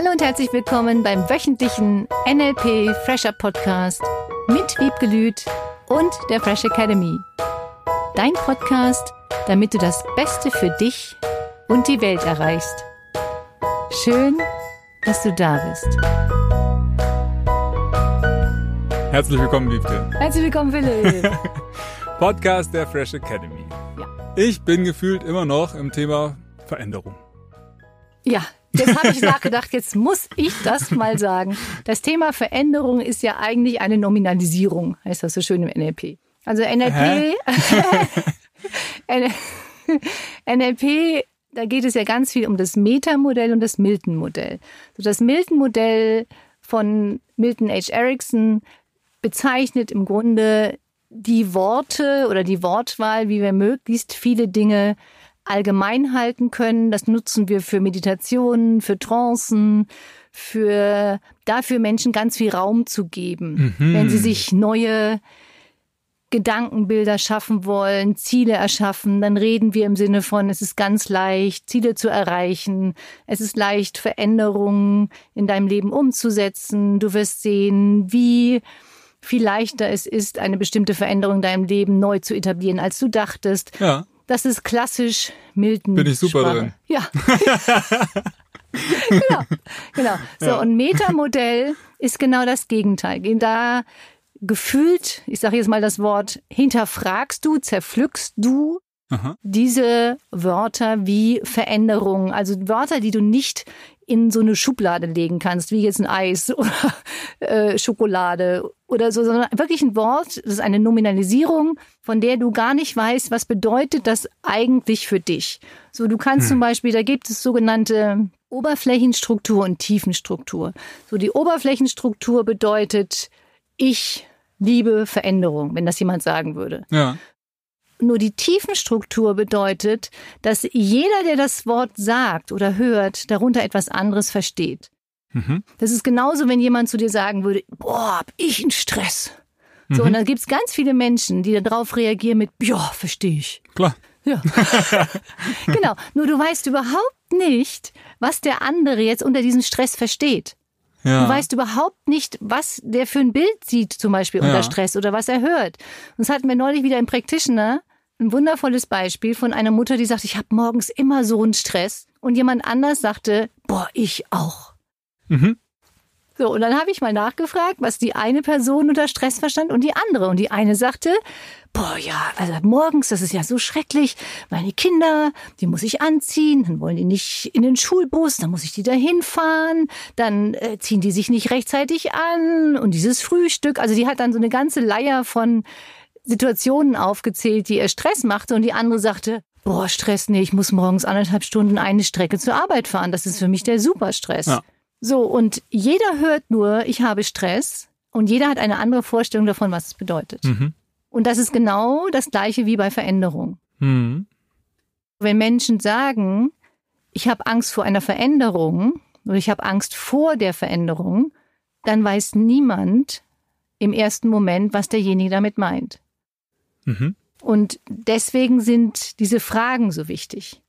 Hallo und herzlich willkommen beim wöchentlichen NLP Fresher Podcast mit Wiebke Lüth und der Fresh Academy. Dein Podcast, damit du das Beste für dich und die Welt erreichst. Schön, dass du da bist. Herzlich willkommen, Wiebke. Herzlich willkommen, Philipp. Podcast der Fresh Academy. Ja. Ich bin gefühlt immer noch im Thema Veränderung. Ja, jetzt habe ich nachgedacht, jetzt muss ich das mal sagen. Das Thema Veränderung ist ja eigentlich eine Nominalisierung, heißt das so schön im NLP. Also NLP, NLP, da geht es ja ganz viel um das Meta-Modell und das Milton-Modell. So das Milton-Modell von Milton H. Erickson bezeichnet im Grunde die Worte oder die Wortwahl, wie wir möglichst viele Dinge allgemein halten können. Das nutzen wir für Meditationen, für Trancen, für dafür Menschen ganz viel Raum zu geben, Mhm. wenn sie sich neue Gedankenbilder schaffen wollen, Ziele erschaffen, dann reden wir im Sinne von, es ist ganz leicht, Ziele zu erreichen. Es ist leicht, Veränderungen in deinem Leben umzusetzen. Du wirst sehen, wie viel leichter es ist, eine bestimmte Veränderung in deinem Leben neu zu etablieren, als du dachtest. Ja, Das ist klassisch Milton. Bin ich super Sprache. drin. Ja. genau, genau. So, Ja. und Metamodell ist genau das Gegenteil. Da gefühlt, ich sage jetzt mal das Wort, hinterfragst du, zerpflückst du Aha. diese Wörter wie Veränderung, also Wörter, die du nicht in so eine Schublade legen kannst, wie jetzt ein Eis oder äh, Schokolade oder so, sondern wirklich ein Wort, das ist eine Nominalisierung, von der du gar nicht weißt, was bedeutet das eigentlich für dich. So, du kannst zum Beispiel, da gibt es sogenannte Oberflächenstruktur und Tiefenstruktur. So, die Oberflächenstruktur bedeutet, ich liebe Veränderung, wenn das jemand sagen würde. ja, Nur die Tiefenstruktur bedeutet, dass jeder, der das Wort sagt oder hört, darunter etwas anderes versteht. Mhm. Das ist genauso, wenn jemand zu dir sagen würde, boah, hab ich einen Stress. So, und dann gibt's ganz viele Menschen, die darauf reagieren mit, ja, verstehe ich. klar. Ja. genau. Nur du weißt überhaupt nicht, was der andere jetzt unter diesem Stress versteht. Ja. Du weißt überhaupt nicht, was der für ein Bild sieht, zum Beispiel unter Ja. Stress oder was er hört. Und das hatten wir neulich wieder im Practitioner. Ein wundervolles Beispiel von einer Mutter, die sagt, ich habe morgens immer so einen Stress. Und jemand anders sagte, boah, ich auch. Mhm. So, und dann habe ich mal nachgefragt, was die eine Person unter Stress verstand und die andere. Und die eine sagte, boah, ja, also morgens, das ist ja so schrecklich. Meine Kinder, die muss ich anziehen, dann wollen die nicht in den Schulbus, dann muss ich die dahin fahren, dann äh, ziehen die sich nicht rechtzeitig an und dieses Frühstück. Also die hat dann so eine ganze Leier von Situationen aufgezählt, die ihr Stress machte. Und die andere sagte, boah, Stress, nee, ich muss morgens anderthalb Stunden eine Strecke zur Arbeit fahren. Das ist für mich der Superstress. Ja. So, und jeder hört nur, ich habe Stress und jeder hat eine andere Vorstellung davon, was es bedeutet. Mhm. Und das ist genau das gleiche wie bei Veränderung. Mhm. Wenn Menschen sagen, ich habe Angst vor einer Veränderung oder ich habe Angst vor der Veränderung, dann weiß niemand im ersten Moment, was derjenige damit meint. Mhm. Und deswegen sind diese Fragen so wichtig.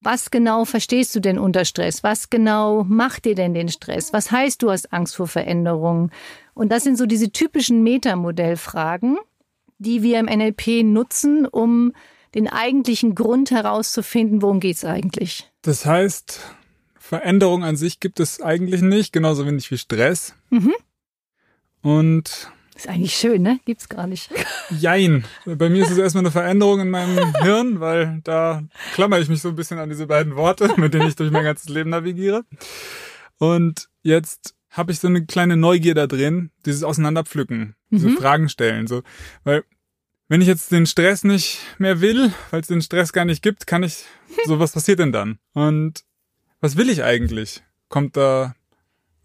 Was genau verstehst du denn unter Stress? Was genau macht dir denn den Stress? Was heißt, du hast Angst vor Veränderungen? Und das sind so diese typischen Metamodellfragen, die wir im NLP nutzen, um den eigentlichen Grund herauszufinden, worum geht's eigentlich. Das heißt, Veränderung an sich gibt es eigentlich nicht, genauso wenig wie Stress. Mhm. Und Ist eigentlich schön, ne? Gibt's gar nicht. jein. Bei mir ist es erstmal eine Veränderung in meinem Hirn, weil da klammer ich mich so ein bisschen an diese beiden Worte, mit denen ich durch mein ganzes Leben navigiere. Und jetzt habe ich so eine kleine Neugier da drin, dieses Auseinanderpflücken, diese Mhm. Fragen stellen, so, weil wenn ich jetzt den Stress nicht mehr will, weil es den Stress gar nicht gibt, kann ich, so was passiert denn dann? Und was will ich eigentlich? Kommt da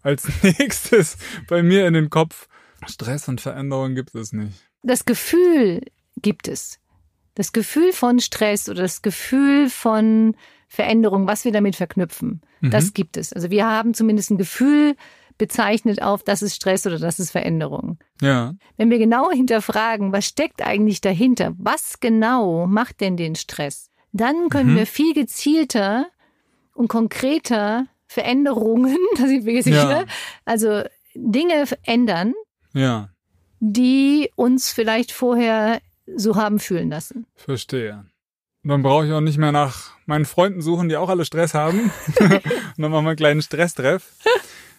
als nächstes bei mir in den Kopf. Stress und Veränderung gibt es nicht. Das Gefühl gibt es. Das Gefühl von Stress oder das Gefühl von Veränderung, was wir damit verknüpfen, das gibt es. Also wir haben zumindest ein Gefühl bezeichnet auf, das ist Stress oder das ist Veränderung. Ja. Wenn wir genau hinterfragen, was steckt eigentlich dahinter? Was genau macht denn den Stress? Dann können Mhm. wir viel gezielter und konkreter Veränderungen, da sind wir sicher. Ja. Also Dinge ändern, Ja, die uns vielleicht vorher so haben fühlen lassen. verstehe. Dann brauche ich auch nicht mehr nach meinen Freunden suchen, die auch alle Stress haben. Und dann machen wir einen kleinen Stresstreff.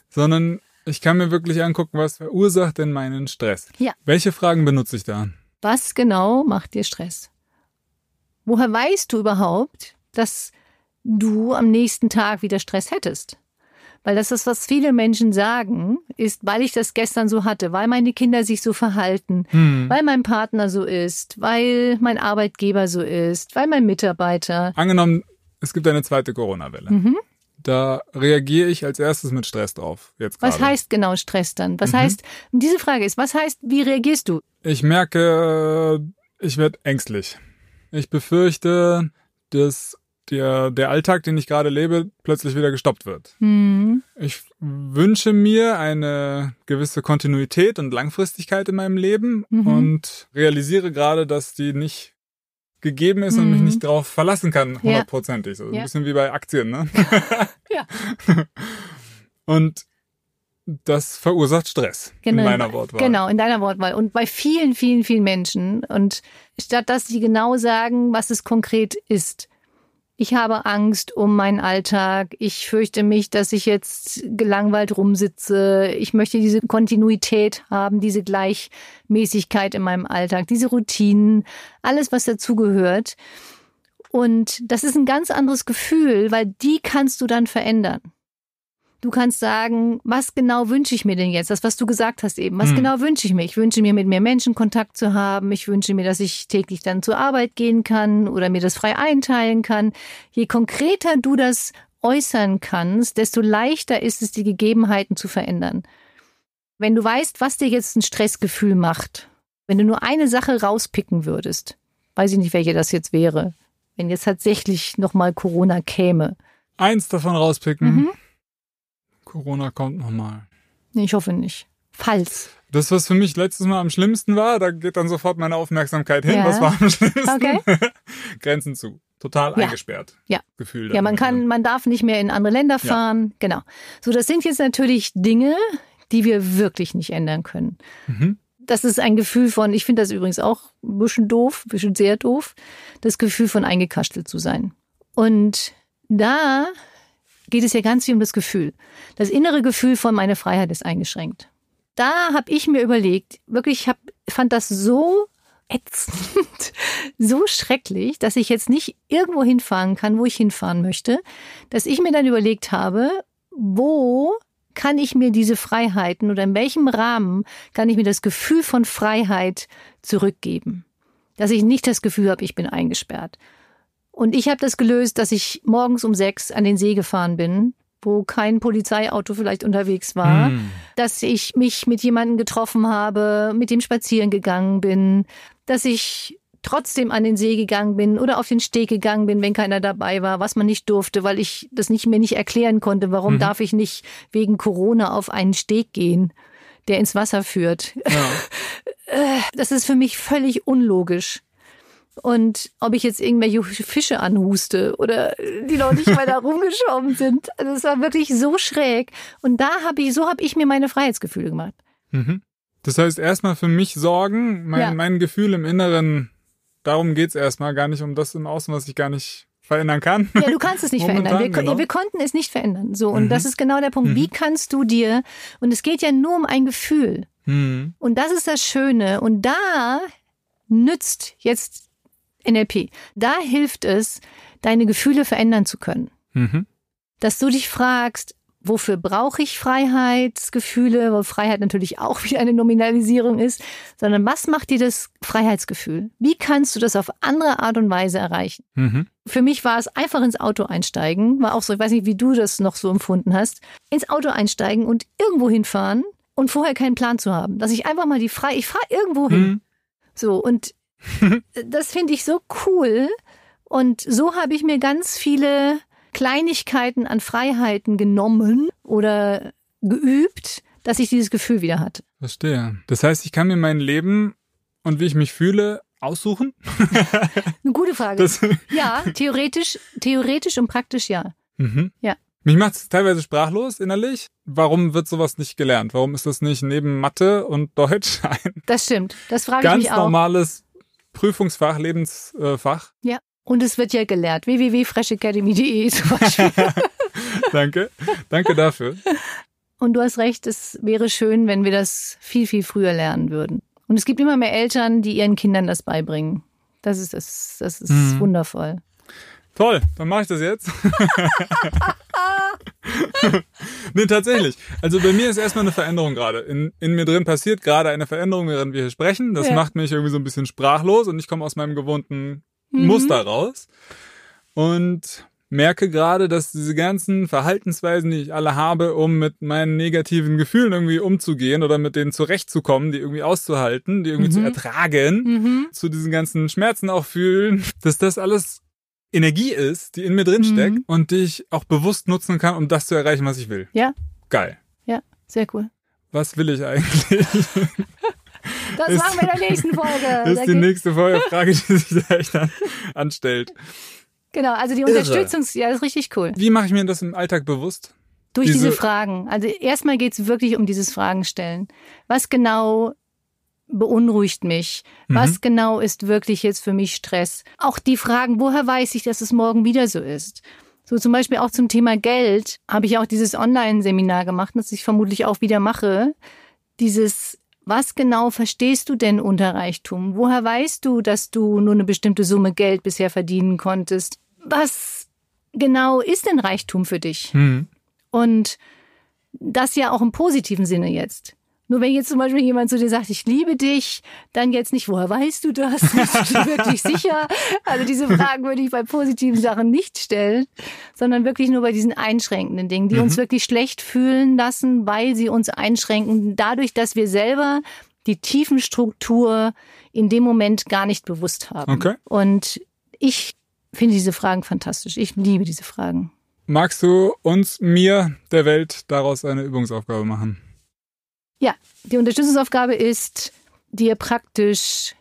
Sondern ich kann mir wirklich angucken, was verursacht denn meinen Stress. Ja. Welche Fragen benutze ich da? Was genau macht dir Stress? Woher weißt du überhaupt, dass du am nächsten Tag wieder Stress hättest? Weil das ist, was viele Menschen sagen, ist, weil ich das gestern so hatte, weil meine Kinder sich so verhalten, Hm. weil mein Partner so ist, weil mein Arbeitgeber so ist, weil mein Mitarbeiter. Angenommen, es gibt eine zweite Corona-Welle. Mhm. Da reagiere ich als erstes mit Stress drauf. Jetzt Was heißt genau Stress dann? Was Mhm. heißt, diese Frage ist, was heißt, wie reagierst du? Ich merke, ich werde ängstlich. Ich befürchte, dass der, der Alltag, den ich gerade lebe, plötzlich wieder gestoppt wird. Hm. Ich wünsche mir eine gewisse Kontinuität und Langfristigkeit in meinem Leben Mhm. und realisiere gerade, dass die nicht gegeben ist und Mhm. mich nicht darauf verlassen kann, hundertprozentig. So ein Ja. bisschen wie bei Aktien, ne? Ja. Und das verursacht Stress Genau, in meiner Wortwahl. Genau, in deiner Wortwahl. Und bei vielen, vielen, vielen Menschen. Und statt dass sie genau sagen, was es konkret ist. Ich habe Angst um meinen Alltag. Ich fürchte mich, dass ich jetzt gelangweilt rumsitze. Ich möchte diese Kontinuität haben, diese Gleichmäßigkeit in meinem Alltag, diese Routinen, alles, was dazugehört. Und das ist ein ganz anderes Gefühl, weil die kannst du dann verändern. Du kannst sagen, was genau wünsche ich mir denn jetzt? Das, was du gesagt hast eben. Was Hm. genau wünsche ich mir? Ich wünsche mir, mit mehr Menschen Kontakt zu haben. Ich wünsche mir, dass ich täglich dann zur Arbeit gehen kann oder mir das frei einteilen kann. Je konkreter du das äußern kannst, desto leichter ist es, die Gegebenheiten zu verändern. Wenn du weißt, was dir jetzt ein Stressgefühl macht, wenn du nur eine Sache rauspicken würdest, weiß ich nicht, welche das jetzt wäre, wenn jetzt tatsächlich nochmal Corona käme. Eins davon rauspicken. Mhm. Corona kommt nochmal. Nee, ich hoffe nicht. Falls. Das, was für mich letztes Mal am schlimmsten war, da geht dann sofort meine Aufmerksamkeit hin. Ja. Was war am schlimmsten? Okay. Grenzen zu. Total Ja. eingesperrt. Ja. Gefühl. Ja, man kann, man darf nicht mehr in andere Länder Ja. fahren. Genau. So, das sind jetzt natürlich Dinge, die wir wirklich nicht ändern können. Mhm. Das ist ein Gefühl von, ich finde das übrigens auch ein bisschen doof, ein bisschen sehr doof, das Gefühl von eingekastelt zu sein. Und da geht es ja ganz viel um das Gefühl. Das innere Gefühl von meine Freiheit ist eingeschränkt. Da habe ich mir überlegt, wirklich, ich hab, fand das so ätzend, so schrecklich, dass ich jetzt nicht irgendwo hinfahren kann, wo ich hinfahren möchte, dass ich mir dann überlegt habe, wo kann ich mir diese Freiheiten oder in welchem Rahmen kann ich mir das Gefühl von Freiheit zurückgeben? Dass ich nicht das Gefühl habe, ich bin eingesperrt. Und ich habe das gelöst, dass ich morgens um sechs an den See gefahren bin, wo kein Polizeiauto vielleicht unterwegs war, Hm. dass ich mich mit jemandem getroffen habe, mit dem spazieren gegangen bin, dass ich trotzdem an den See gegangen bin oder auf den Steg gegangen bin, wenn keiner dabei war, was man nicht durfte, weil ich das nicht mir nicht erklären konnte, warum Mhm. darf ich nicht wegen Corona auf einen Steg gehen, der ins Wasser führt. Ja. Das ist für mich völlig unlogisch. Und ob ich jetzt irgendwelche Fische anhuste oder die noch nicht mal da rumgeschwommen sind. Also es war wirklich so schräg. Und da habe ich, so habe ich mir meine Freiheitsgefühle gemacht. Mhm. Das heißt, erstmal für mich sorgen, mein, Ja. mein Gefühl im Inneren, darum geht's erstmal gar nicht um das im Außen, was ich gar nicht verändern kann. Ja, du kannst es nicht Momentan, verändern. Wir, genau. wir konnten es nicht verändern. So, und Mhm. das ist genau der Punkt. Wie kannst du dir, und es geht ja nur um ein Gefühl. Hm. Und das ist das Schöne. Und da nützt jetzt NLP. Da hilft es, deine Gefühle verändern zu können. Mhm. Dass du dich fragst, wofür brauche ich Freiheitsgefühle, wo Freiheit natürlich auch wieder eine Nominalisierung ist, sondern was macht dir das Freiheitsgefühl? Wie kannst du das auf andere Art und Weise erreichen? Mhm. Für mich war es einfach ins Auto einsteigen, war auch so, ich weiß nicht, wie du das noch so empfunden hast, ins Auto einsteigen und irgendwo hinfahren und vorher keinen Plan zu haben. Dass ich einfach mal die frei, ich fahre irgendwo hin. Hm. So, und das finde ich so cool. Und so habe ich mir ganz viele Kleinigkeiten an Freiheiten genommen oder geübt, dass ich dieses Gefühl wieder hatte. Verstehe. Das heißt, ich kann mir mein Leben und wie ich mich fühle aussuchen? Eine gute Frage. Das, ja, theoretisch, theoretisch und praktisch ja. mhm. Ja. Mich macht's teilweise sprachlos innerlich. Warum wird sowas nicht gelernt? Warum ist das nicht neben Mathe und Deutsch ein Das stimmt. Das frage ich ganz mich auch. normales Prüfungsfach, Lebensfach? Ja. Und es wird ja gelehrt. www.freshacademy.de zum Beispiel. Danke. Danke dafür. Und du hast recht, es wäre schön, wenn wir das viel, viel früher lernen würden. Und es gibt immer mehr Eltern, die ihren Kindern das beibringen. Das ist, das, das ist Mhm. wundervoll. Toll, dann mache ich das jetzt. nee, tatsächlich. Also bei mir ist erstmal eine Veränderung gerade. In, in mir drin passiert gerade eine Veränderung, während wir hier sprechen. Das Ja. macht mich irgendwie so ein bisschen sprachlos und ich komme aus meinem gewohnten Mhm. Muster raus. Und merke gerade, dass diese ganzen Verhaltensweisen, die ich alle habe, um mit meinen negativen Gefühlen irgendwie umzugehen oder mit denen zurechtzukommen, die irgendwie auszuhalten, die irgendwie zu ertragen, Mhm. zu diesen ganzen Schmerzen auch fühlen, dass das alles Energie ist, die in mir drin steckt Mhm. und die ich auch bewusst nutzen kann, um das zu erreichen, was ich will. Ja, Geil. ja, sehr cool. Was will ich eigentlich? Das Ist- machen wir in der nächsten Folge. Da ist die geht- nächste Folge Frage, die sich da echt an, anstellt. genau, also die Irre. Unterstützung, ja, das ist richtig cool. Wie mache ich mir das im Alltag bewusst? Durch Diese- diese, Fragen. Also erstmal geht es wirklich um dieses Fragen stellen. Was genau beunruhigt mich? Mhm. Was genau ist wirklich jetzt für mich Stress? Auch die Fragen, woher weiß ich, dass es morgen wieder so ist? So zum Beispiel auch zum Thema Geld habe ich auch dieses Online-Seminar gemacht, das ich vermutlich auch wieder mache. Dieses, was genau verstehst du denn unter Reichtum? Woher weißt du, dass du nur eine bestimmte Summe Geld bisher verdienen konntest? Was genau ist denn Reichtum für dich? Hm. Und das ja auch im positiven Sinne jetzt. Nur wenn jetzt zum Beispiel jemand zu dir sagt, ich liebe dich, dann jetzt nicht, woher weißt du das? Bist du wirklich sicher? Also diese Fragen würde ich bei positiven Sachen nicht stellen, sondern wirklich nur bei diesen einschränkenden Dingen, die uns wirklich schlecht fühlen lassen, weil sie uns einschränken, dadurch, dass wir selber die Tiefenstruktur in dem Moment gar nicht bewusst haben. Okay. Und ich finde diese Fragen fantastisch. Ich liebe diese Fragen. Magst du uns, mir, der Welt daraus eine Übungsaufgabe machen? Ja, die Unterstützungsaufgabe ist, dir praktisch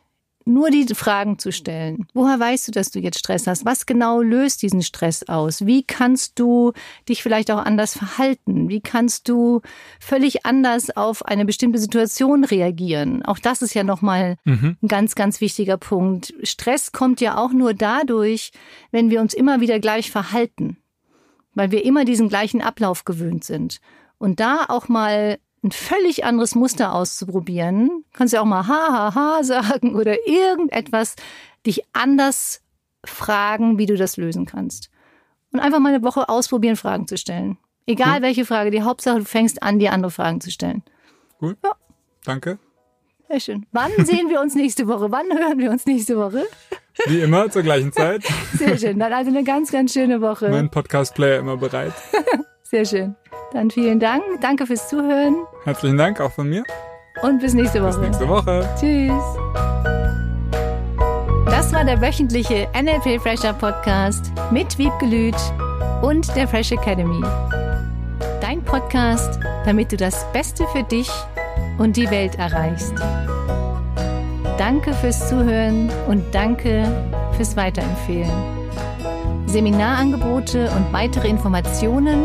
nur die Fragen zu stellen. Woher weißt du, dass du jetzt Stress hast? Was genau löst diesen Stress aus? Wie kannst du dich vielleicht auch anders verhalten? Wie kannst du völlig anders auf eine bestimmte Situation reagieren? Auch das ist ja nochmal Mhm. ein ganz, ganz wichtiger Punkt. Stress kommt ja auch nur dadurch, wenn wir uns immer wieder gleich verhalten, weil wir immer diesen gleichen Ablauf gewöhnt sind. Und da auch mal ein völlig anderes Muster auszuprobieren, kannst ja auch mal ha, ha, ha sagen oder irgendetwas, dich anders fragen, wie du das lösen kannst. Und einfach mal eine Woche ausprobieren, Fragen zu stellen. Egal welche Frage, die Hauptsache, du fängst an, dir andere Fragen zu stellen. Cool. Danke. Sehr schön. Wann sehen wir uns nächste Woche? Wann hören wir uns nächste Woche? Wie immer zur gleichen Zeit. Sehr schön. Dann also eine ganz, ganz schöne Woche. Mein Podcast-Player immer bereit. Sehr schön. Dann vielen Dank. Danke fürs Zuhören Herzlichen Dank auch von mir. und bis nächste Bis Woche. nächste Woche. Tschüss. Das war der wöchentliche NLP Fresher Podcast mit Wiebgelüt und der Fresh Academy. Dein Podcast, damit du das Beste für dich und die Welt erreichst. Danke fürs Zuhören und danke fürs Weiterempfehlen. Seminarangebote und weitere Informationen